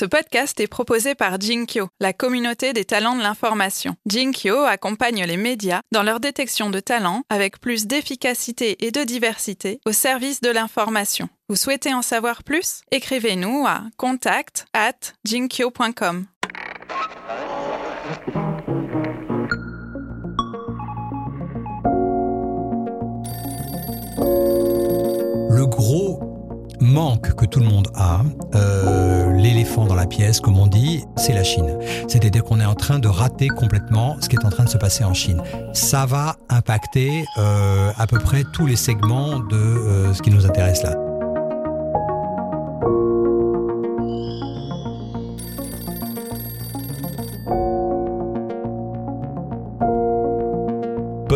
Ce podcast est proposé par Jinkyo, la communauté des talents de l'information. Jinkyo accompagne les médias dans leur détection de talents avec plus d'efficacité et de diversité au service de l'information. Vous souhaitez en savoir plus? Écrivez-nous à contact at jinkyo.com. manque que tout le monde a, euh, l'éléphant dans la pièce, comme on dit, c'est la Chine. C'est-à-dire qu'on est en train de rater complètement ce qui est en train de se passer en Chine. Ça va impacter euh, à peu près tous les segments de euh, ce qui nous intéresse là.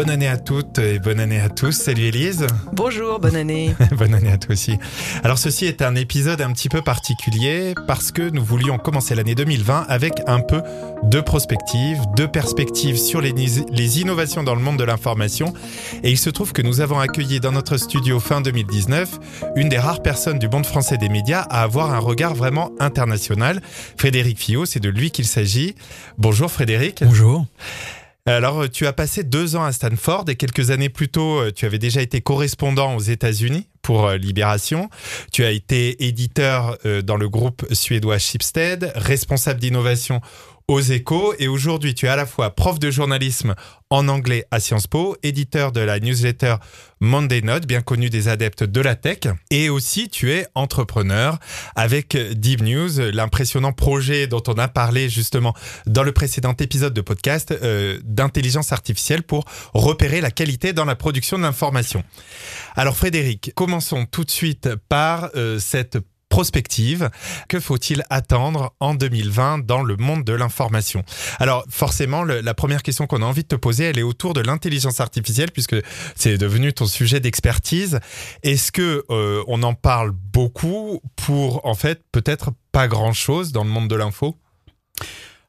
Bonne année à toutes et bonne année à tous. Salut Elise. Bonjour, bonne année. bonne année à toi aussi. Alors ceci est un épisode un petit peu particulier parce que nous voulions commencer l'année 2020 avec un peu de prospective, de perspective sur les, les innovations dans le monde de l'information. Et il se trouve que nous avons accueilli dans notre studio fin 2019 une des rares personnes du monde français des médias à avoir un regard vraiment international. Frédéric Fillot, c'est de lui qu'il s'agit. Bonjour Frédéric. Bonjour. Alors, tu as passé deux ans à Stanford et quelques années plus tôt, euh, tu avais déjà été correspondant aux États-Unis pour euh, Libération. Tu as été éditeur euh, dans le groupe suédois Schibsted, responsable d'innovation aux échos et aujourd'hui tu es à la fois prof de journalisme en anglais à Sciences Po, éditeur de la newsletter Monday Note, bien connu des adeptes de la tech, et aussi tu es entrepreneur avec Deep News, l'impressionnant projet dont on a parlé justement dans le précédent épisode de podcast euh, d'intelligence artificielle pour repérer la qualité dans la production de l'information. Alors Frédéric, commençons tout de suite par euh, cette prospective. Que faut-il attendre en 2020 dans le monde de l'information? Alors forcément, la première question qu'on a envie de te poser, elle est autour de l'intelligence artificielle puisque c'est devenu ton sujet d'expertise. Est-ce que euh, on en parle beaucoup pour en fait peut-être pas grand-chose dans le monde de l'info?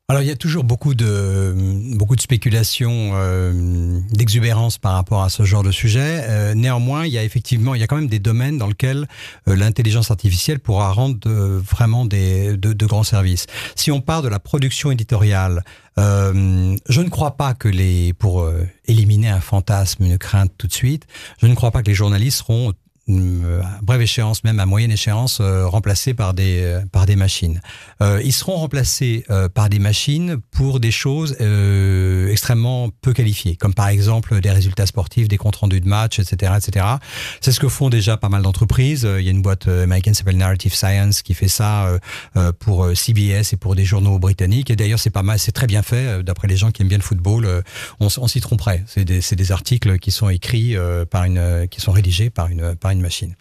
Alors il y a toujours beaucoup de beaucoup de spéculations, euh, d'exubérance par rapport à ce genre de sujet. Euh, néanmoins, il y a effectivement, il y a quand même des domaines dans lesquels euh, l'intelligence artificielle pourra rendre de, vraiment des de, de, grands services. Si on part de la production éditoriale, euh, je ne crois pas que les pour éliminer un fantasme, une crainte tout de suite, je ne crois pas que les journalistes seront euh, à brève échéance, même à moyenne échéance, euh, remplacés par des euh, par des machines. Euh, ils seront remplacés par des machines pour des choses extrêmement peu qualifiées, comme par exemple des résultats sportifs, des comptes rendus de match, etc., etc. C'est ce que font déjà pas mal d'entreprises. Il y a une boîte américaine qui s'appelle Narrative Science qui fait ça pour CBS et pour des journaux britanniques. Et d'ailleurs, c'est pas mal, c'est très bien fait. D'après les gens qui aiment bien le football, on, on s'y tromperait. C'est des, des articles qui sont écrits par une, qui sont rédigés par une par une machine.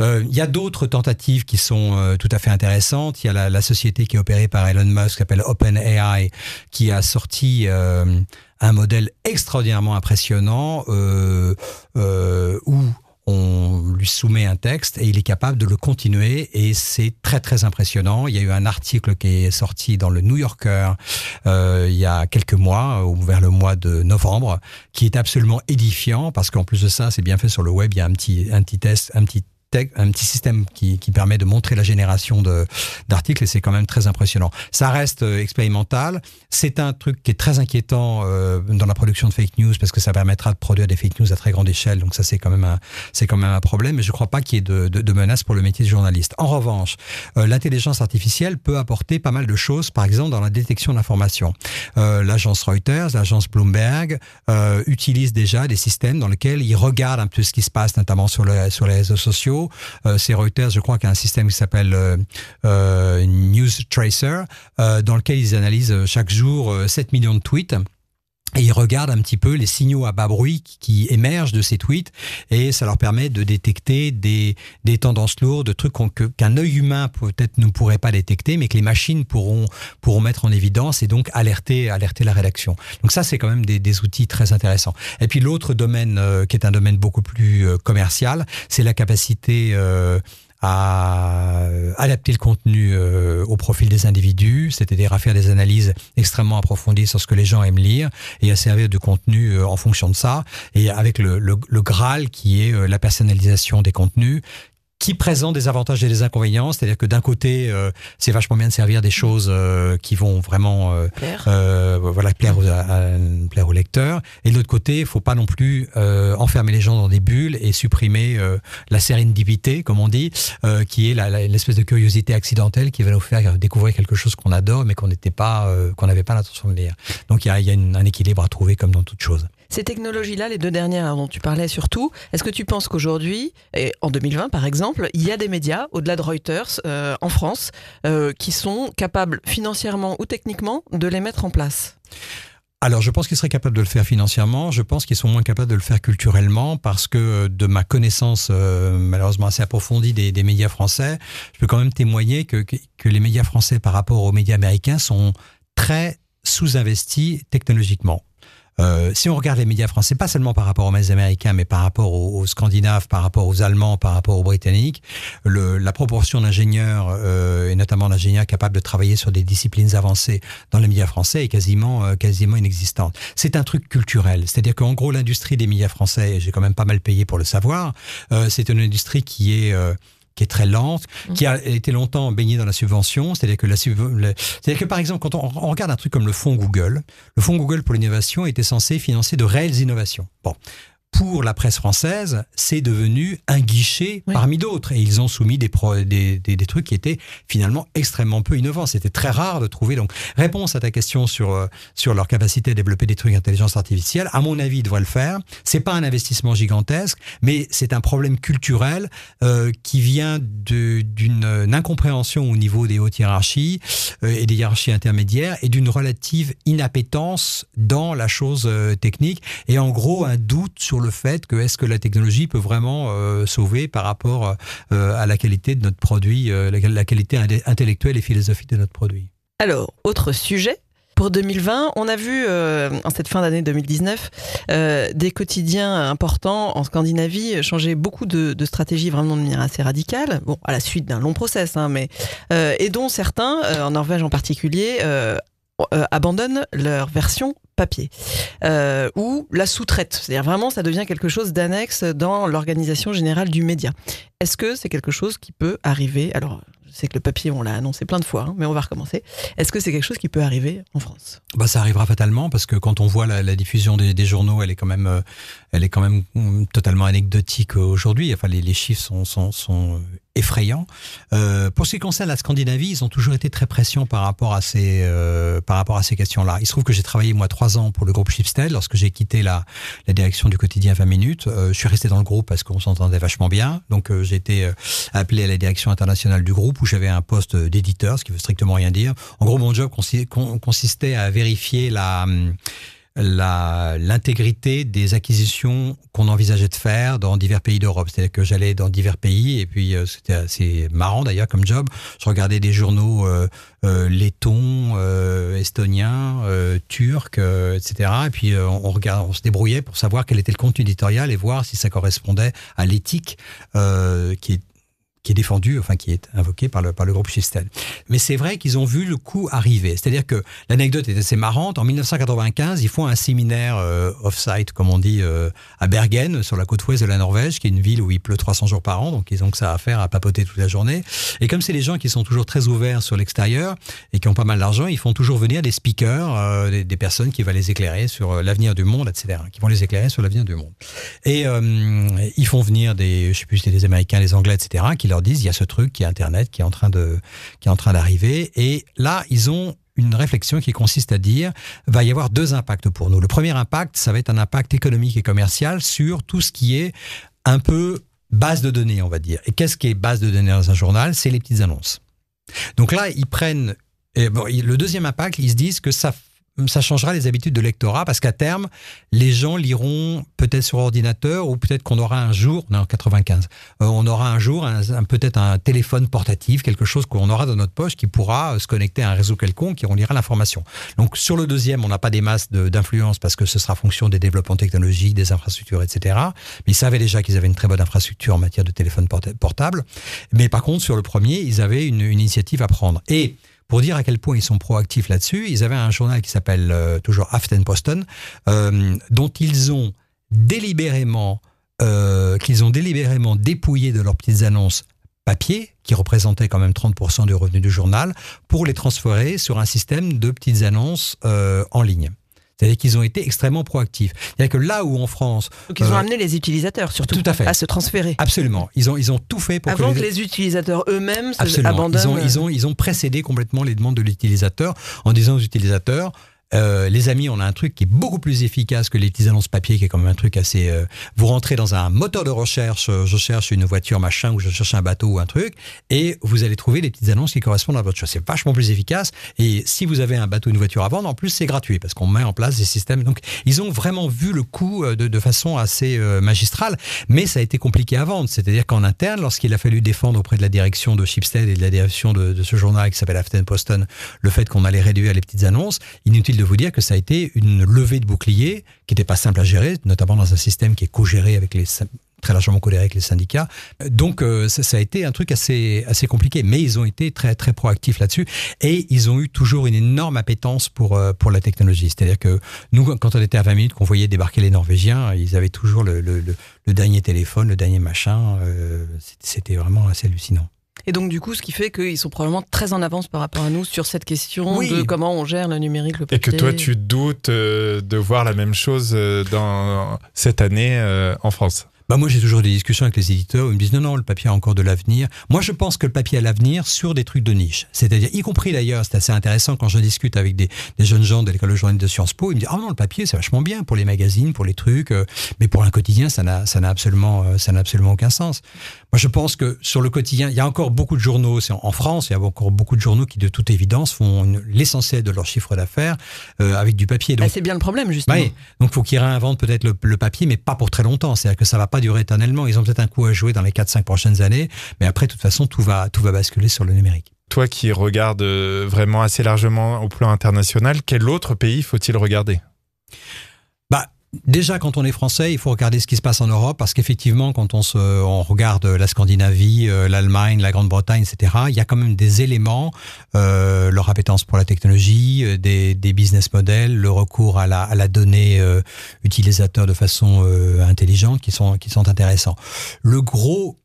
Euh, il y a d'autres tentatives qui sont euh, tout à fait intéressantes. Il y a la, société qui est opérée par Elon Musk, qui s'appelle OpenAI, qui a sorti euh, un modèle extraordinairement impressionnant où on lui soumet un texte et il est capable de le continuer et c'est très très impressionnant. Il y a eu un article qui est sorti dans le New Yorker euh, il y a quelques mois, vers le mois de novembre, qui est absolument édifiant parce qu'en plus de ça, c'est bien fait sur le web. Il y a un petit un petit test, un petit un petit système qui, permet de montrer la génération d'articles et c'est quand même très impressionnant. Ça reste euh, expérimental. C'est un truc qui est très inquiétant euh, dans la production de fake news parce que ça permettra de produire des fake news à très grande échelle. Donc ça c'est quand même un quand même un problème. Mais je crois pas qu'il y ait de, de, menace pour le métier de journaliste. En revanche, euh, l'intelligence artificielle peut apporter pas mal de choses. Par exemple dans la détection d'informations. L'agence Reuters, l'agence Bloomberg utilisent déjà des systèmes dans lesquels ils regardent un peu ce qui se passe, notamment sur, le, sur les réseaux sociaux euh, c'est Reuters, je crois, qui a un système qui s'appelle euh, euh, News Tracer, dans lequel ils analysent chaque jour 7 millions de tweets. Et ils regardent un petit peu les signaux à bas bruit qui émergent de ces tweets et ça leur permet de détecter des, des tendances lourdes, de trucs qu'un œil humain peut-être ne pourrait pas détecter, mais que les machines pourront, pourront mettre en évidence et donc alerter, alerter la rédaction. Donc ça, c'est quand même des, des, outils très intéressants. Et puis l'autre domaine euh, qui est un domaine beaucoup plus euh, commercial, c'est la capacité euh, à adapter le contenu euh, au profil des individus, c'est-à-dire à faire des analyses extrêmement approfondies sur ce que les gens aiment lire et à servir de contenu euh, en fonction de ça, et avec le, le, le Graal qui est euh, la personnalisation des contenus, qui présente des avantages et des inconvénients. C'est-à-dire que d'un côté, euh, c'est vachement bien de servir des choses euh, qui vont vraiment euh, Claire. voilà, plaire, aux, à- plaire aux lecteurs. Et de l'autre côté, il faut pas non plus enfermer les gens dans des bulles et supprimer la sérendipité, comme on dit, euh, qui est l'espèce de curiosité accidentelle qui va nous faire découvrir quelque chose qu'on adore, mais qu'on n'était pas, euh, qu'on n'avait pas l'intention de lire. Donc il y a, y a une- un équilibre à trouver comme dans toute chose. Ces technologies-là, les deux dernières dont tu parlais surtout, est-ce que tu penses qu'aujourd'hui, et en 2020 par exemple, il y a des médias, au-delà de Reuters, euh, en France, euh, qui sont capables financièrement ou techniquement de les mettre en place? Alors, je pense qu'ils seraient capables de le faire financièrement. Je pense qu'ils sont moins capables de le faire culturellement parce que euh, de ma connaissance malheureusement assez approfondie des, médias français, je peux quand même témoigner que les médias français par rapport aux médias américains sont très sous-investis technologiquement. Euh, si on regarde les médias français, pas seulement par rapport aux médias américains, mais par rapport aux, aux Scandinaves, par rapport aux Allemands, par rapport aux Britanniques, le, la proportion d'ingénieurs, euh, et notamment d'ingénieurs capables de travailler sur des disciplines avancées dans les médias français est quasiment, euh, quasiment inexistante. C'est un truc culturel. C'est-à-dire qu'en gros, l'industrie des médias français, j'ai quand même pas mal payé pour le savoir, euh, c'est une industrie qui est... qui est très lente, qui a été longtemps baignée dans la subvention, c'est-à-dire que la c'est-à-dire que par exemple quand on, on regarde un truc comme le fonds Google, le fonds Google pour l'innovation était censé financer de réelles innovations. Bon. Pour la presse française, c'est devenu un guichet Oui. parmi d'autres. Et ils ont soumis des, pro- des, des, des trucs qui étaient finalement extrêmement peu innovants. C'était très rare de trouver. Donc, réponse à ta question sur, euh, sur leur capacité à développer des trucs d'intelligence artificielle, à mon avis, ils devraient le faire. C'est pas un investissement gigantesque, mais c'est un problème culturel euh, qui vient d'une euh, incompréhension au niveau des hautes hiérarchies euh, et des hiérarchies intermédiaires et d'une relative inappétence dans la chose euh, technique et en gros un doute sur le fait que est-ce que la technologie peut vraiment euh, sauver par rapport euh, à la qualité de notre produit, euh, la, qualité intellectuelle et philosophique de notre produit? Alors, autre sujet. Pour 2020, on a vu en cette fin d'année 2019 euh, des quotidiens importants en Scandinavie changer beaucoup de, de stratégies vraiment de manière assez radicale. Bon, à la suite d'un long process, hein, mais et dont certains, en Norvège en particulier, euh, euh, abandonnent leur version papier euh, ou la sous-traite. C'est-à-dire vraiment, ça devient quelque chose d'annexe dans l'organisation générale du média. Est-ce que c'est quelque chose qui peut arriver Alors, je sais que le papier, on l'a annoncé plein de fois, hein, mais on va recommencer. Est-ce que c'est quelque chose qui peut arriver en France? Bah, ça arrivera fatalement parce que quand on voit la, diffusion des, journaux, elle est quand même, euh, elle est quand même hum, totalement anecdotique aujourd'hui. Enfin, les, les chiffres sont, sont, sont effrayants. Euh, pour ce qui concerne la Scandinavie, ils ont toujours été très pressants par rapport à ces, euh, par rapport à ces questions-là. Il se trouve que j'ai travaillé moi trois ans pour le groupe Schibsted lorsque j'ai quitté la, la direction du quotidien 20 minutes. Euh, je suis resté dans le groupe parce qu'on s'entendait vachement bien. Donc euh, j'ai été euh, appelé à la direction internationale du groupe où j'avais un poste d'éditeur, ce qui veut strictement rien dire. En gros, mon job consi- con- consistait à vérifier la hum, la- l'intégrité des acquisitions qu'on envisageait de faire dans divers pays d'Europe. C'est-à-dire que j'allais dans divers pays et puis euh, c'était assez marrant d'ailleurs comme job. Je regardais des journaux euh, euh, lettons, euh, estoniens, euh, turcs, euh, etc. Et puis on, regarde, on se débrouillait pour savoir quel était le contenu éditorial et voir si ça correspondait à l'éthique qui est qui est défendu, enfin qui est invoqué par le, par le groupe Schibsted. Mais c'est vrai qu'ils ont vu le coup arriver. C'est-à-dire que l'anecdote est assez marrante. En 1995, ils font un séminaire euh, off-site, comme on dit, euh, à Bergen, sur la côte ouest de la Norvège, qui est une ville où il pleut 300 jours par an, donc ils ont que ça à faire, à papoter toute la journée. Et comme c'est les gens qui sont toujours très ouverts sur l'extérieur et qui ont pas mal d'argent, ils font toujours venir des speakers, euh, des, des personnes qui vont les éclairer sur euh, l'avenir du monde, etc., qui vont les éclairer sur l'avenir du monde. Et ils font venir des, je sais plus, des Américains, des Anglais, etc., qui leur disent il y a ce truc qui est Internet qui est en train de, qui est en train d'arriver. Et là, ils ont une réflexion qui consiste à dire va y avoir deux impacts pour nous. Le premier impact, ça va être un impact économique et commercial sur tout ce qui est un peu base de données, on va dire. Et qu'est-ce qui est base de données dans un journal? C'est les petites annonces. Donc là, ils prennent. Le deuxième impact, ils se disent que ça ça changera les habitudes de lectorat parce qu'à terme, les gens liront peut-être sur ordinateur ou peut-être qu'on aura un jour, non, 95, euh, on aura un jour un, peut-être un téléphone portatif, quelque chose qu'on aura dans notre poche qui pourra euh, se connecter à un réseau quelconque et on lira l'information. Donc sur le deuxième, on n'a pas des masses d'influence parce que ce sera fonction des développements technologiques, des infrastructures, etc. Mais ils savaient déjà qu'ils avaient une très bonne infrastructure en matière de téléphone porta- portable. Mais par contre, sur le premier, ils avaient une, une initiative à prendre. Et pour dire à quel point ils sont proactifs là-dessus, ils avaient un journal qui s'appelle euh, toujours Aftenposten, euh, dont ils ont délibérément, euh, qu'ils ont délibérément dépouillé de leurs petites annonces papier, qui représentaient quand même 30% du revenu du journal, pour les transférer sur un système de petites annonces euh, en ligne. C'est-à-dire qu'ils ont été extrêmement proactifs. C'est-à-dire que là où en France... Donc ils ont amené les utilisateurs surtout tout à, fait. à se transférer. Absolument. Ils ont, ils ont tout fait pour Avant que, les... que les utilisateurs eux-mêmes abandonnent. Ils ont, ils, ont, ils ont précédé complètement les demandes de l'utilisateur en disant aux utilisateurs euh, les amis, on a un truc qui est beaucoup plus efficace que les petites annonces papier, qui est quand même un truc assez. Euh, vous rentrez dans un moteur de recherche, euh, je cherche une voiture machin, ou je cherche un bateau ou un truc, et vous allez trouver les petites annonces qui correspondent à votre choix. C'est vachement plus efficace. Et si vous avez un bateau, une voiture à vendre, en plus c'est gratuit parce qu'on met en place des systèmes. Donc ils ont vraiment vu le coup de, façon assez magistrale, mais ça a été compliqué à vendre. C'est-à-dire qu'en interne, lorsqu'il a fallu défendre auprès de la direction de Shipstead et de la direction de, de ce journal qui s'appelle Afton Poston le fait qu'on allait réduire les petites annonces, inutile de vous dire que ça a été une levée de bouclier qui n'était pas simple à gérer, notamment dans un système qui est co-géré avec les très largement co avec les syndicats. Donc euh, ça, a été un truc assez assez compliqué, mais ils ont été très très proactifs là-dessus et ils ont eu toujours une énorme appétence pour euh, pour la technologie. C'est-à-dire que nous, quand on était à 20 minutes, qu'on voyait débarquer les Norvégiens, ils avaient toujours le dernier téléphone, le dernier machin. Euh, C'était vraiment assez hallucinant. Et donc, du coup, ce qui fait qu'ils sont probablement très en avance par rapport à nous sur cette question Oui. de comment on gère le numérique, le Et papier. que toi, tu doutes euh, de voir la même chose euh, dans cette année euh, en France. Bah moi j'ai toujours des discussions avec les éditeurs où ils me disent non non le papier a encore de l'avenir. Moi je pense que le papier a l'avenir sur des trucs de niche. C'est-à-dire y compris d'ailleurs c'est assez intéressant quand je discute avec des, des jeunes gens de l'école de journalisme de Sciences Po ils me disent ah non le papier c'est vachement bien pour les magazines pour les trucs euh, mais pour un quotidien ça n'a absolument euh, ça n'a absolument aucun sens. Moi je pense que sur le quotidien il y a encore beaucoup de journaux en, en France il y a encore beaucoup de journaux qui de toute évidence font l'essentiel de leur chiffre d'affaires euh, avec du papier. Bah, c'est bien le problème, justement. oui, donc faut qu'ils réinventent peut-être le, le papier, mais pas pour très longtemps. C'est-à-dire que ça va pas éternellement. Ils ont peut-être un coup à jouer dans les 4-5 prochaines années, mais après, de toute façon, tout va, tout va basculer sur le numérique. Toi qui regardes euh, vraiment assez largement au plan international, quel autre pays faut-il regarder? Déjà, quand on est français, il faut regarder ce qui se passe en Europe, parce qu'effectivement, quand on, se, on regarde la Scandinavie, euh, l'Allemagne, la Grande-Bretagne, etc., il y a quand même des éléments, euh, leur appétence pour la technologie, euh, des, des business models, le recours à la, à la donnée euh, utilisateur de façon euh, intelligente, qui sont, qui sont intéressants. Le gros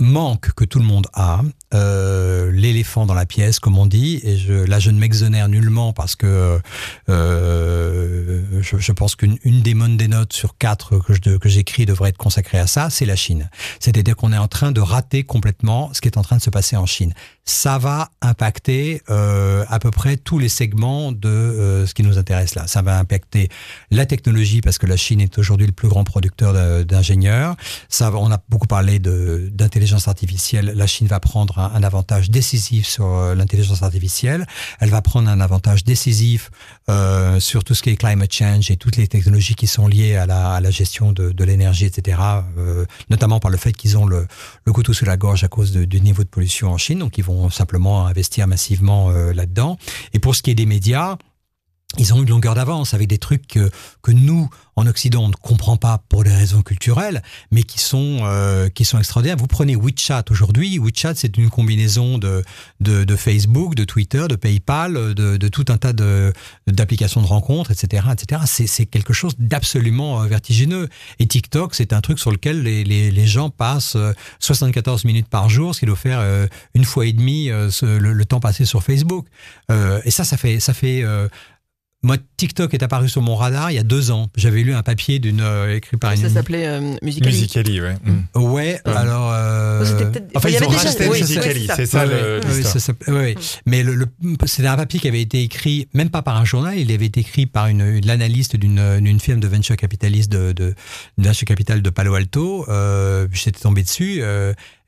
manque que tout le monde a, euh, l'éléphant dans la pièce, comme on dit, et je, là je ne m'exonère nullement parce que euh, je, je pense qu'une une des Monday Notes sur quatre que je- que j'écris devrait être consacrée à ça, c'est la Chine. C'est-à-dire qu'on est en train de rater complètement ce qui est en train de se passer en Chine. Ça va impacter euh, à peu près tous les segments de euh, ce qui nous intéresse là. Ça va impacter la technologie parce que la Chine est aujourd'hui le plus grand producteur d'ingénieurs. Ça, on a beaucoup parlé de- d'intelligence artificielle. La Chine va prendre un, avantage décisif sur euh, l'intelligence artificielle. Elle va prendre un avantage décisif euh, sur tout ce qui est climate change et toutes les technologies qui sont liées à la, à la gestion de, de l'énergie, etc. euh, notamment par le fait qu'ils ont le, le couteau sous la gorge à cause de- du niveau de pollution en Chine. Donc, ils vont simplement investir massivement là-dedans. Et pour ce qui est des médias, ils ont une longueur d'avance avec des trucs que, que nous, en Occident, on ne comprend pas pour des raisons culturelles, mais qui sont, euh, qui sont extraordinaires. Vous prenez WeChat aujourd'hui. WeChat, c'est une combinaison de, de, de Facebook, de Twitter, de PayPal, de, de tout un tas de, d'applications de rencontres, etc. etc. C'est, quelque chose d'absolument euh, vertigineux. Et TikTok, c'est un truc sur lequel les, les, les gens passent euh, 74 minutes par jour, ce qui doit faire euh, une fois et demie euh, le, le temps passé sur Facebook. Euh, et ça, ça fait... Ça fait euh, moi, TikTok est apparu sur mon radar il y a deux ans. J'avais lu un papier d'une euh, écrit par une. Ça s'appelait euh, Musical.ly. Musically, ouais. Mm. Ouais, alors. euh, Enfin, il y ils avait ont déjà- racheté oui, Musically, oui, c'est ça. Ouais, ouais, ouais, ça ouais, ouais. Mais le, le- c'était un papier qui avait été écrit, même pas par un journal, il avait été écrit par une, une l'analyste d'une, d'une firme de venture capitaliste de, de, de venture capital de Palo Alto. Euh, j'étais tombé dessus.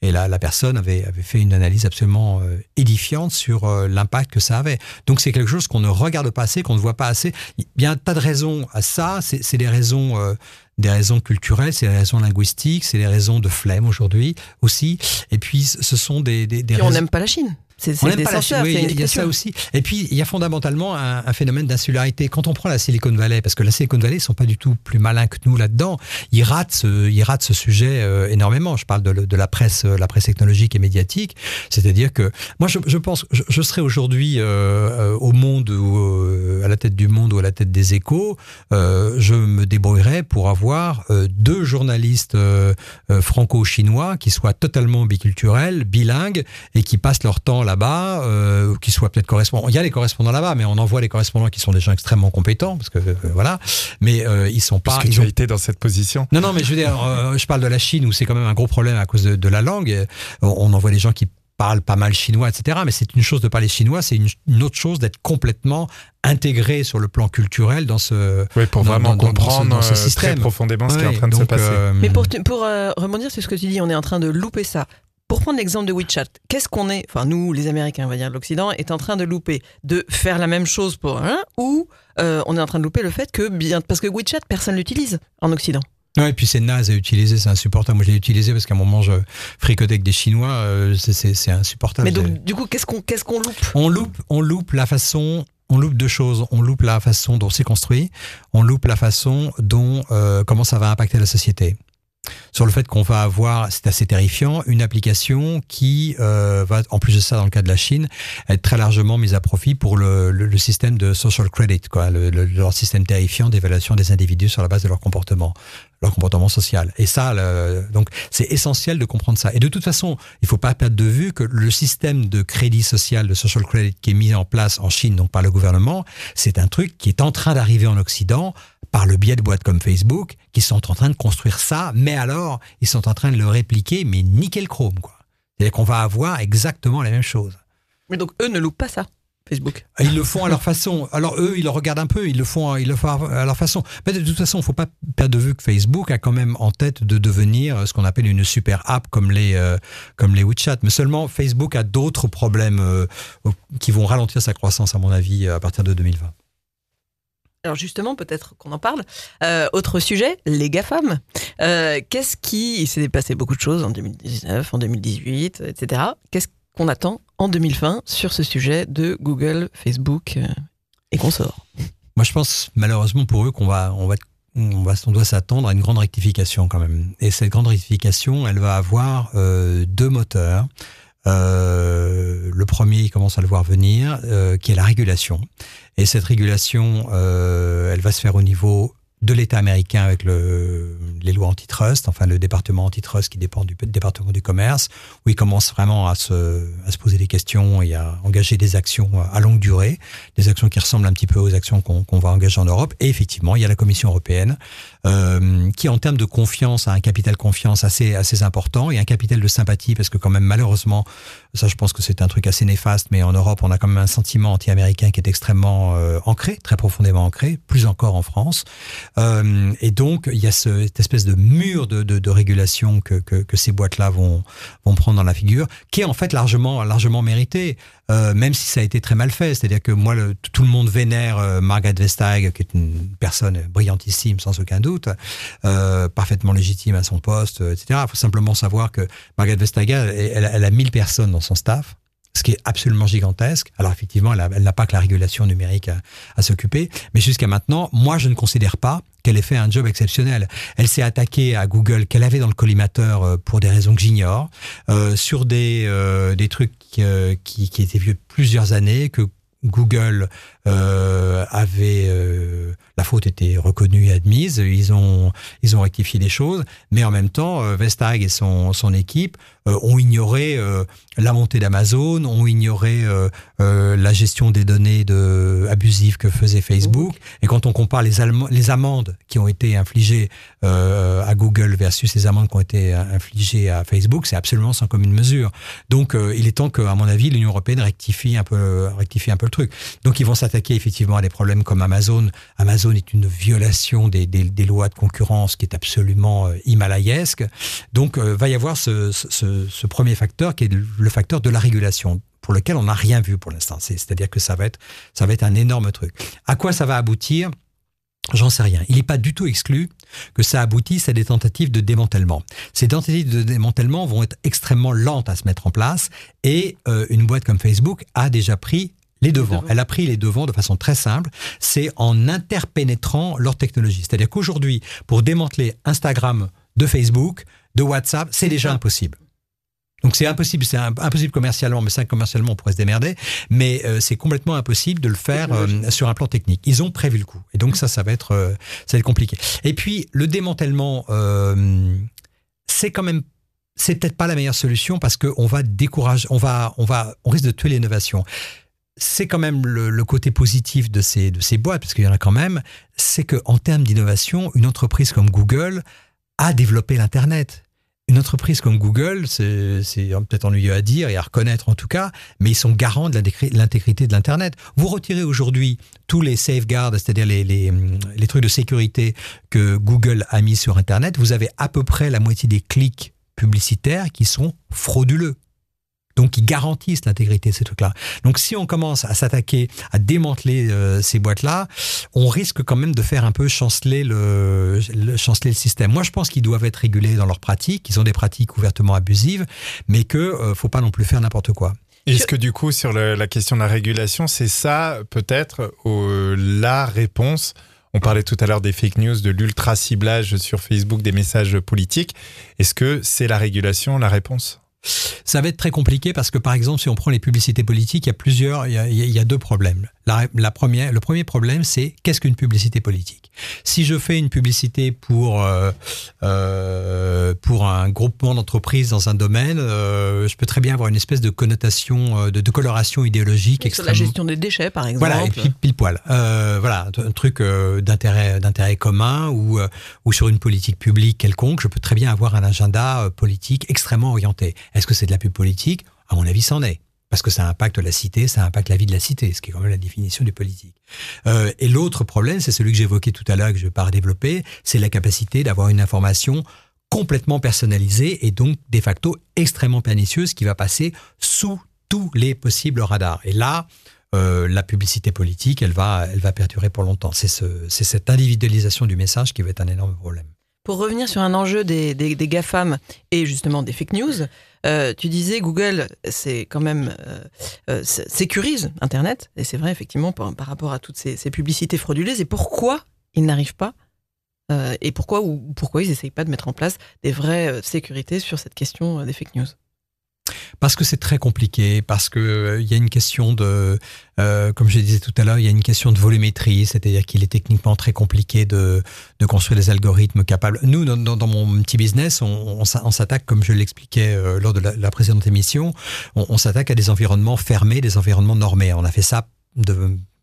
Et la, la personne avait, avait fait une analyse absolument euh, édifiante sur euh, l'impact que ça avait. Donc c'est quelque chose qu'on ne regarde pas assez, qu'on ne voit pas assez. Il y a un tas de raisons à ça. C'est, des raisons, euh, des raisons culturelles, c'est des raisons linguistiques, c'est des raisons de flemme aujourd'hui aussi. Et puis ce sont des, des, des Puis on raisons- n'aime pas la Chine. C'est c'est Oui, il y a ça aussi. Et puis, il y a fondamentalement un, un phénomène d'insularité. Quand on prend la Silicon Valley, parce que la Silicon Valley, ils sont pas du tout plus malins que nous là-dedans. Ils ratent ce, ils ratent ce sujet euh, énormément. Je parle de, de la presse, euh, la presse technologique et médiatique. C'est-à-dire que moi, je, je pense, je, je serais aujourd'hui euh, euh, au monde ou euh, à la tête du monde ou à la tête des Échos. euh, je me débrouillerais pour avoir euh, deux journalistes franco-chinois qui soient totalement biculturels, bilingues et qui passent leur temps là-bas, euh, qui soient peut-être correspondants. Il y a les correspondants là-bas, mais on envoie les correspondants qui sont des gens extrêmement compétents, parce que euh, voilà. Mais euh, ils sont pas. Parce que ils tu ont- as été dans cette position. Non, non, mais je veux dire, euh, je parle de la Chine où c'est quand même un gros problème à cause de, de la langue. Euh, On, on envoie des gens qui parlent pas mal chinois, etc. Mais c'est une chose de parler chinois, c'est une, une autre chose d'être complètement intégré sur le plan culturel dans ce. Oui, pour Dans- vraiment dans- dans ce- comprendre dans ce système. très profondément ce qui est en train de se passer. euh, Mais pour, pour euh, rebondir sur ce que tu dis, on est en train de louper ça. Pour prendre l'exemple de WeChat, qu'est-ce qu'on est, enfin nous les Américains, on va dire de l'Occident, est en train de louper De faire la même chose pour un ou euh, on est en train de louper le fait que, bien, parce que WeChat, personne l'utilise en Occident. Ouais, et puis c'est naze à utiliser, c'est insupportable. Moi, je l'ai utilisé parce qu'à un moment, je fricotais avec des Chinois, euh, c'est- insupportable. Mais donc, du coup, qu'est-ce qu'on qu'est-ce qu'on loupe? On loupe, on loupe la façon, on loupe deux choses. On loupe la façon dont c'est construit, on loupe la façon dont euh, comment ça va impacter la société. Sur le fait qu'on va avoir, c'est assez terrifiant, une application qui euh, va, en plus de ça, dans le cas de la Chine, être très largement mise à profit pour le, le- le système de social credit, quoi, le, le- leur système terrifiant d'évaluation des individus sur la base de leur comportement, leur comportement social. Et ça, donc, c'est essentiel de comprendre ça. Et de toute façon, il faut pas perdre de vue que le système de crédit social, de social credit qui est mis en place en Chine, donc par le gouvernement, c'est un truc qui est en train d'arriver en Occident par le biais de boîtes comme Facebook, qui sont en train de construire ça, mais alors, ils sont en train de le répliquer, mais nickel chrome, quoi. C'est-à-dire qu'on va avoir exactement la même chose. Mais donc, eux ne loupent pas ça, Facebook. Ils le font à leur façon. Alors eux, ils le regardent un peu, ils le font, ils le font à leur façon. Mais de toute façon, il faut pas perdre de vue que Facebook a quand même en tête de devenir ce qu'on appelle une super app comme les euh, comme les WeChat. Mais seulement Facebook a d'autres problèmes euh, qui vont ralentir sa croissance, à mon avis, à partir de 2020. Alors justement, peut-être qu'on en parle. Euh, autre sujet, les GAFAM. Euh, Qu'est-ce qui... S'est passé beaucoup de choses en 2019, en 2018, etc. Qu'est-ce qu'on attend en 2020 sur ce sujet de Google, Facebook euh, et consorts? Moi, je pense malheureusement pour eux qu'on va, on va, on va, on doit s'attendre à une grande rectification quand même. Et cette grande rectification, elle va avoir deux moteurs. Euh, le premier, il commence à le voir venir, euh, qui est la régulation. Et cette régulation, euh, elle va se faire au niveau de l'État américain avec le, les lois antitrust, enfin le département antitrust qui dépend du département du commerce, où il commence vraiment à se, à se poser des questions et à engager des actions à longue durée, des actions qui ressemblent un petit peu aux actions qu'on qu'on va engager en Europe. Et effectivement, il y a la Commission européenne euh, qui, en termes de confiance, a un capital confiance assez, assez important et un capital de sympathie, parce que quand même, malheureusement, ça je pense que c'est un truc assez néfaste, mais en Europe, on a quand même un sentiment anti-américain qui est extrêmement euh, ancré, très profondément ancré, plus encore en France. Euh, et donc, il y a ce, cette espèce de mur de, de, de régulation que, que, que ces boîtes-là vont, vont prendre dans la figure, qui est en fait largement, largement mérité, euh, même si ça a été très mal fait. C'est-à-dire que moi, le, tout le monde vénère euh, Margaret Vestager, qui est une personne brillantissime, sans aucun doute, euh, parfaitement légitime à son poste, etc. Il faut simplement savoir que Margaret Vestager, elle, a 1000 personnes dans son staff ce qui est absolument gigantesque. Alors effectivement, elle, n'a pas que la régulation numérique à, s'occuper, mais jusqu'à maintenant, moi, je ne considère pas qu'elle ait fait un job exceptionnel. Elle s'est attaquée à Google qu'elle avait dans le collimateur euh, pour des raisons que j'ignore, euh, sur des, euh, des trucs euh, qui, étaient vieux de plusieurs années, que Google euh, avait euh, la faute était reconnue et admise. Ils ont ils ont rectifié les choses, mais en même temps, euh, Vestag et son son équipe euh, ont ignoré euh, la montée d'Amazon, ont ignoré la gestion des données de abusives que faisait Facebook. Et quand on compare les, les amendes qui ont été infligées à Google versus les amendes qui ont été infligées à Facebook, c'est absolument sans commune mesure. Donc, il est temps que, à mon avis, l'Union européenne rectifie un peu rectifie un peu le truc. Donc, ils vont s'attaquer effectivement à des problèmes comme Amazon. Amazon est une violation des, lois de concurrence qui est absolument euh, himalayesque. Donc, euh, va y avoir ce, premier facteur qui est le facteur de la régulation pour lequel on n'a rien vu pour l'instant. C'est-à-dire que ça va être ça va être un énorme truc. À quoi ça va aboutir? J'en sais rien. Il n'est pas du tout exclu que ça aboutisse à des tentatives de démantèlement. Ces tentatives de démantèlement vont être extrêmement lentes à se mettre en place et euh, une boîte comme Facebook a déjà pris les devants. Elle a pris les devants de façon très simple. C'est en interpénétrant leur technologie. C'est-à-dire qu'aujourd'hui, pour démanteler Instagram de Facebook, de WhatsApp, c'est déjà impossible. Donc c'est impossible, c'est impossible commercialement, mais ça commercialement on pourrait se démerder, mais euh, c'est complètement impossible de le faire euh, sur un plan technique. Ils ont prévu le coup, et donc ça, ça va être, euh, ça va être compliqué. Et puis le démantèlement, c'est quand même, c'est peut-être pas la meilleure solution parce qu'on va décourager, on va, on va, on risque de tuer l'innovation. C'est quand même le, côté positif de ces de ces boîtes, parce qu'il y en a quand même, c'est que en termes d'innovation, une entreprise comme Google a développé l'internet une entreprise comme Google, c'est peut-être ennuyeux à dire et à reconnaître en tout cas, mais ils sont garants de l'intégrité de l'Internet. Vous retirez aujourd'hui tous les safeguards, c'est-à-dire les, les, les, trucs de sécurité que Google a mis sur Internet, vous avez à peu près la moitié des clics publicitaires qui sont frauduleux donc qui garantissent l'intégrité de ces trucs-là. Donc si on commence à s'attaquer, à démanteler euh, ces boîtes-là, on risque quand même de faire un peu chanceler le, chanceler le système. Moi, je pense qu'ils doivent être régulés dans leurs pratiques, qu'ils ont des pratiques ouvertement abusives, mais que euh, faut pas non plus faire n'importe quoi. Est-ce que du coup, sur la question de la régulation, c'est ça peut-être la réponse? On parlait tout à l'heure des fake news, de l'ultra ciblage sur Facebook des messages politiques. Est-ce que c'est la régulation la réponse? Ça va être très compliqué parce que, par exemple, si on prend les publicités politiques, il y a plusieurs, il y a, deux problèmes. Le premier problème, c'est qu'est-ce qu'une publicité politique? Si je fais une publicité pour euh, euh, pour un groupement d'entreprises dans un domaine, euh, je peux très bien avoir une espèce de connotation, de, de coloration idéologique extrêmement. Sur la gestion des déchets, par exemple. Voilà, et puis pile poil. voilà, un truc d'intérêt d'intérêt commun ou ou sur une politique publique quelconque, je peux très bien avoir un agenda politique extrêmement orienté. Est-ce que c'est de la pub politique? À mon avis, c'en est parce que ça impacte la cité, ça impacte la vie de la cité, ce qui est quand même la définition du politique. Euh, et l'autre problème, c'est celui que j'évoquais tout à l'heure, que je vais pas redévelopper, c'est la capacité d'avoir une information complètement personnalisée et donc de facto extrêmement pernicieuse qui va passer sous tous les possibles radars. Et là, euh, la publicité politique, elle va, elle va perdurer pour longtemps. C'est ce, cette individualisation du message qui va être un énorme problème. Pour revenir sur un enjeu des, des, des GAFAM et justement des fake news, euh, tu disais Google, c'est quand même euh, euh, sécurise Internet, et c'est vrai effectivement par, rapport à toutes ces, publicités frauduleuses. Et pourquoi ils n'arrivent pas et pourquoi ou pourquoi ils n'essayent pas de mettre en place des vraies sécurités sur cette question des fake news? Parce que c'est très compliqué, parce que euh, il y a une question de, euh, comme je disais tout à l'heure, il y a une question de volumétrie, c'est-à-dire qu'il est techniquement très compliqué de, de construire des algorithmes capables. Nous, dans, mon petit business, on, s'attaque, comme je l'expliquais euh, lors de la, précédente émission, on, s'attaque à des environnements fermés, des environnements normés. On a fait ça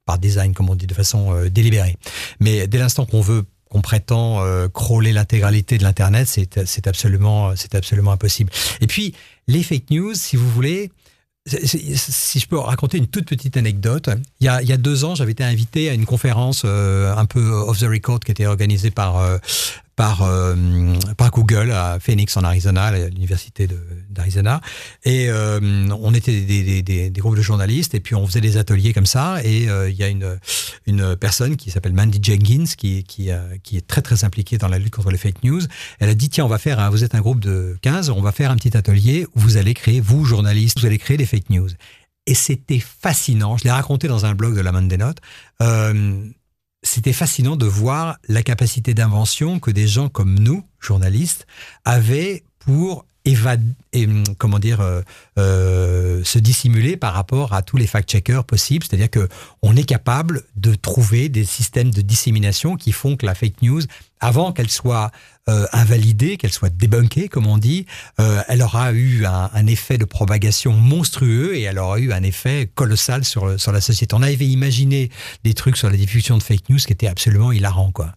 par design, comme on dit, de façon délibérée. Mais dès l'instant qu'on veut qu'on prétend euh, crawler l'intégralité de l'internet, c'est absolument c'est absolument impossible. Et puis les fake news, si vous voulez, si je peux raconter une toute petite anecdote, il y a, il y a deux ans, j'avais été invité à une conférence euh, un peu off the record qui était organisée par euh, par, euh, par Google à Phoenix en Arizona, à l'université d'Arizona. Et euh, on était des, des, des, groupes de journalistes et puis on faisait des ateliers comme ça. Et euh, il y a une, une personne qui s'appelle Mandy Jenkins qui, qui, qui est très très impliquée dans la lutte contre les fake news. Elle a dit tiens on va faire, vous êtes un groupe de 15, on va faire un petit atelier vous allez créer, vous journalistes, vous allez créer des fake news. Et c'était fascinant. Je l'ai raconté dans un blog de la Monday Note. Euh, c'était fascinant de voir la capacité d'invention que des gens comme nous, journalistes, avaient pour évader, comment dire, euh, euh, se dissimuler par rapport à tous les fact-checkers possibles. C'est-à-dire que on est capable de trouver des systèmes de dissémination qui font que la fake news, avant qu'elle soit euh, invalidée, qu'elle soit débunkée, comme on dit, euh, elle aura eu un, un, effet de propagation monstrueux et elle aura eu un effet colossal sur, sur la société. On avait imaginé des trucs sur la diffusion de fake news qui étaient absolument hilarants, quoi.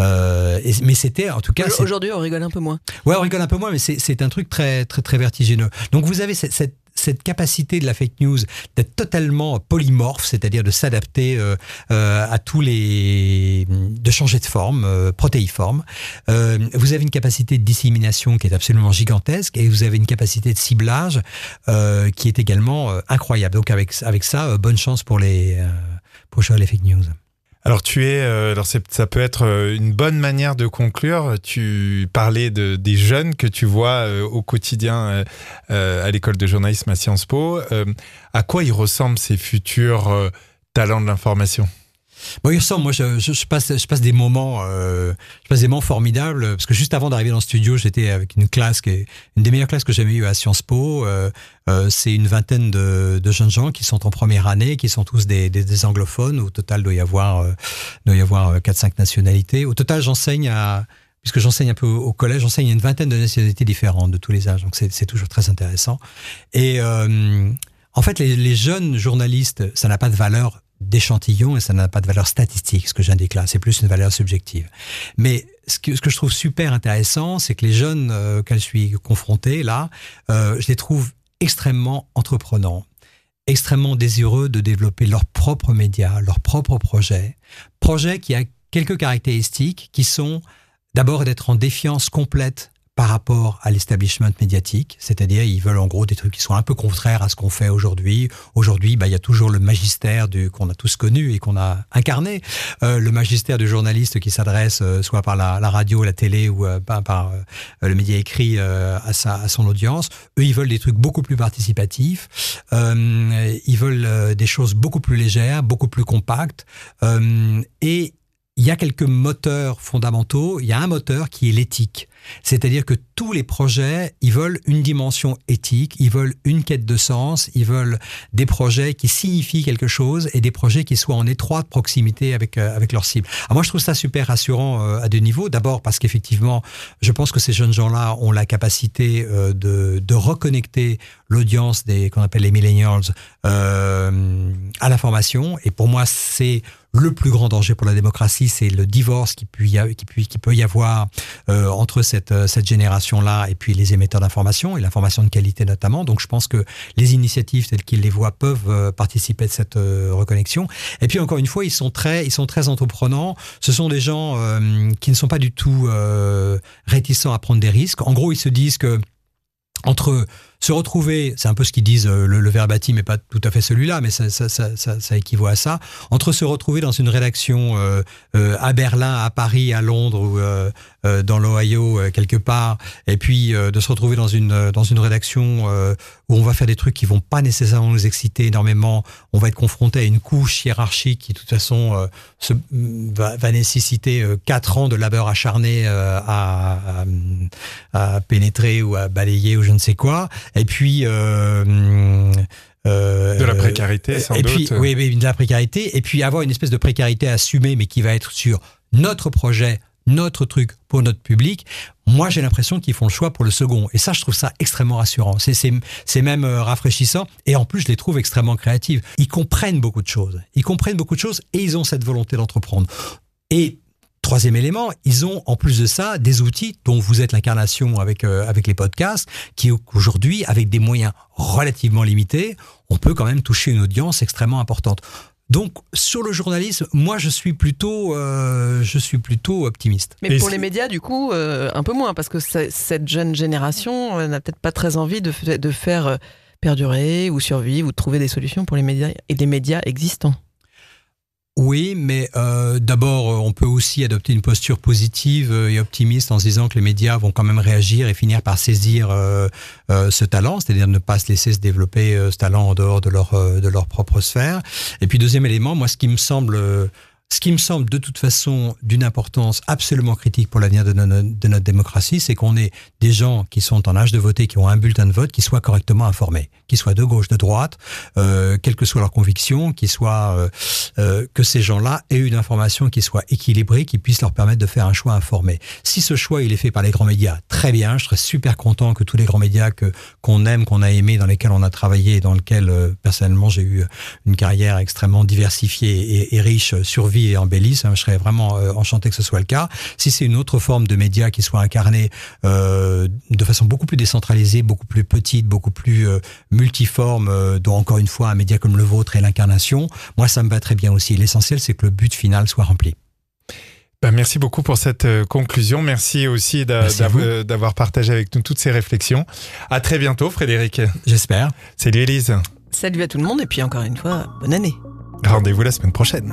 Euh, mais c'était en tout cas. Aujourd'hui, on rigole un peu moins. Ouais, on rigole un peu moins, mais c'est un truc très très très vertigineux. Donc vous avez cette, cette cette capacité de la fake news d'être totalement polymorphe, c'est-à-dire de s'adapter euh, euh, à tous les, de changer de forme, euh, protéiforme. Euh, vous avez une capacité de dissémination qui est absolument gigantesque et vous avez une capacité de ciblage euh, qui est également incroyable. Donc avec avec ça, bonne chance pour les pour les fake news. Alors tu es, euh, alors ça peut être euh, une bonne manière de conclure. Tu parlais de, des jeunes que tu vois euh, au quotidien à l'école de journalisme à Sciences Po. à quoi ils ressemblent ces futurs talents de l'information? Bon, il ressemble. Moi, je, je, passe, je passe des moments, euh, je passe des moments formidables parce que juste avant d'arriver dans le studio, j'étais avec une classe qui est une des meilleures classes que j'ai jamais eues à Sciences Po. Euh, euh, c'est une vingtaine de, de, jeunes gens qui sont en première année, qui sont tous des, des, des anglophones. Au total, doit y avoir, euh, doit y avoir quatre cinq nationalités. Au total, j'enseigne à puisque j'enseigne un peu au collège, j'enseigne à une vingtaine de nationalités différentes de tous les âges. Donc c'est toujours très intéressant. Et euh, en fait, les, les jeunes journalistes, ça n'a pas de valeur d'échantillons et ça n'a pas de valeur statistique, ce que j'indique là, c'est plus une valeur subjective. Mais ce que, ce que je trouve super intéressant, c'est que les jeunes euh, auxquels je suis confronté là, euh, je les trouve extrêmement entreprenants, extrêmement désireux de développer leurs propres médias, leurs propres projets, projets qui a quelques caractéristiques qui sont d'abord d'être en défiance complète par rapport à l'establishment médiatique, c'est-à-dire ils veulent en gros des trucs qui sont un peu contraires à ce qu'on fait aujourd'hui. Aujourd'hui, bah, il y a toujours le magistère du qu'on a tous connu et qu'on a incarné, euh, le magistère du journaliste qui s'adresse euh, soit par la, radio, la télé ou euh, par, le média écrit à, sa, à son audience. Eux, ils veulent des trucs beaucoup plus participatifs. ils veulent des choses beaucoup plus légères, beaucoup plus compactes et il y a quelques moteurs fondamentaux. Il y a un moteur qui est l'éthique. C'est-à-dire que tous les projets, ils veulent une dimension éthique, ils veulent une quête de sens, ils veulent des projets qui signifient quelque chose et des projets qui soient en étroite proximité avec euh, avec leur cible. Alors moi, je trouve ça super rassurant euh, à deux niveaux. D'abord parce qu'effectivement, je pense que ces jeunes gens-là ont la capacité euh, de, de reconnecter l'audience des qu'on appelle les millennials euh, à l'information. Et pour moi, c'est le plus grand danger pour la démocratie, c'est le divorce qui, peut y, avoir euh, entre cette, euh, cette génération-là et puis les émetteurs d'information, et l'information de qualité notamment. Donc je pense que les initiatives telles qu'ils les voient peuvent euh, participer de cette euh, reconnexion. Et puis encore une fois, ils sont très, ils sont très entreprenants. Ce sont des gens euh, qui ne sont pas du tout réticents à prendre des risques. En gros, ils se disent que entre se retrouver, c'est un peu ce qu'ils disent, le, le verbatim n'est pas tout à fait celui-là, mais ça, équivaut à ça, entre se retrouver dans une rédaction euh, euh, à Berlin, à Paris, à Londres ou euh, dans l'Ohio quelque part, et puis de se retrouver dans une, dans une rédaction où on va faire des trucs qui vont pas nécessairement nous exciter énormément, on va être confronté à une couche hiérarchique qui de toute façon se, va, va, nécessiter quatre ans de labeur acharné à, à, à pénétrer ou à balayer ou je ne sais quoi, et puis euh, euh, de la précarité, sans et doute. Puis, oui, oui, de la précarité, et puis avoir une espèce de précarité assumée, mais qui va être sur notre projet, notre truc pour notre public. Moi, j'ai l'impression qu'ils font le choix pour le second, et ça, je trouve ça extrêmement rassurant. C'est même euh, rafraîchissant, et en plus, je les trouve extrêmement créatives. Ils comprennent beaucoup de choses, ils comprennent beaucoup de choses, et ils ont cette volonté d'entreprendre. Et Troisième élément, ils ont en plus de ça des outils dont vous êtes l'incarnation avec euh, avec les podcasts, qui aujourd'hui, avec des moyens relativement limités, on peut quand même toucher une audience extrêmement importante. Donc sur le journalisme, moi je suis plutôt, euh, je suis plutôt optimiste. Mais pour les médias, du coup, euh, un peu moins, parce que cette jeune génération euh, n'a peut-être pas très envie de, de faire perdurer ou survivre ou de trouver des solutions pour les médias et les médias existants. Oui, mais euh, d'abord, on peut aussi adopter une posture positive et optimiste en se disant que les médias vont quand même réagir et finir par saisir euh, euh, ce talent, c'est-à-dire ne pas se laisser se développer euh, ce talent en dehors de leur, euh, de leur propre sphère. Et puis deuxième élément, moi, ce qui me semble ce qui me semble de toute façon d'une importance absolument critique pour l'avenir de, de, notre démocratie, c'est qu'on ait des gens qui sont en âge de voter, qui ont un bulletin de vote, qui soient correctement informés, qui soient de gauche, de droite, euh, quelles que soient leurs convictions, qui soient euh, euh, que ces gens-là aient une information qui soit équilibrée, qui puisse leur permettre de faire un choix informé. Si ce choix il est fait par les grands médias, très bien, je serais super content que tous les grands médias que qu'on aime, qu'on a aimé, dans lesquels on a travaillé, dans lesquels euh, personnellement j'ai eu une carrière extrêmement diversifiée et, riche, survie et embellisse. Je serais vraiment euh, enchanté que ce soit le cas. Si c'est une autre forme de média qui soit incarnée euh, de façon beaucoup plus décentralisée, beaucoup plus petite, beaucoup plus multiforme, euh, dont encore une fois un média comme le vôtre est l'incarnation, moi ça me va très bien aussi. L'essentiel c'est que le but final soit rempli. Ben, merci beaucoup pour cette euh, conclusion. Merci aussi d'avoir partagé avec nous toutes ces réflexions. À très bientôt, Frédéric. J'espère. Salut Elise. Salut à tout le monde et puis encore une fois, bonne année. Rendez-vous la semaine prochaine.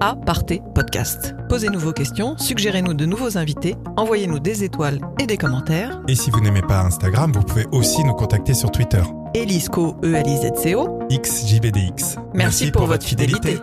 A partez podcast. Posez-nous vos questions, suggérez-nous de nouveaux invités, envoyez-nous des étoiles et des commentaires. Et si vous n'aimez pas Instagram, vous pouvez aussi nous contacter sur Twitter. Elisco, E-L-I-Z-C-O. XJBDX. Merci pour votre fidélité.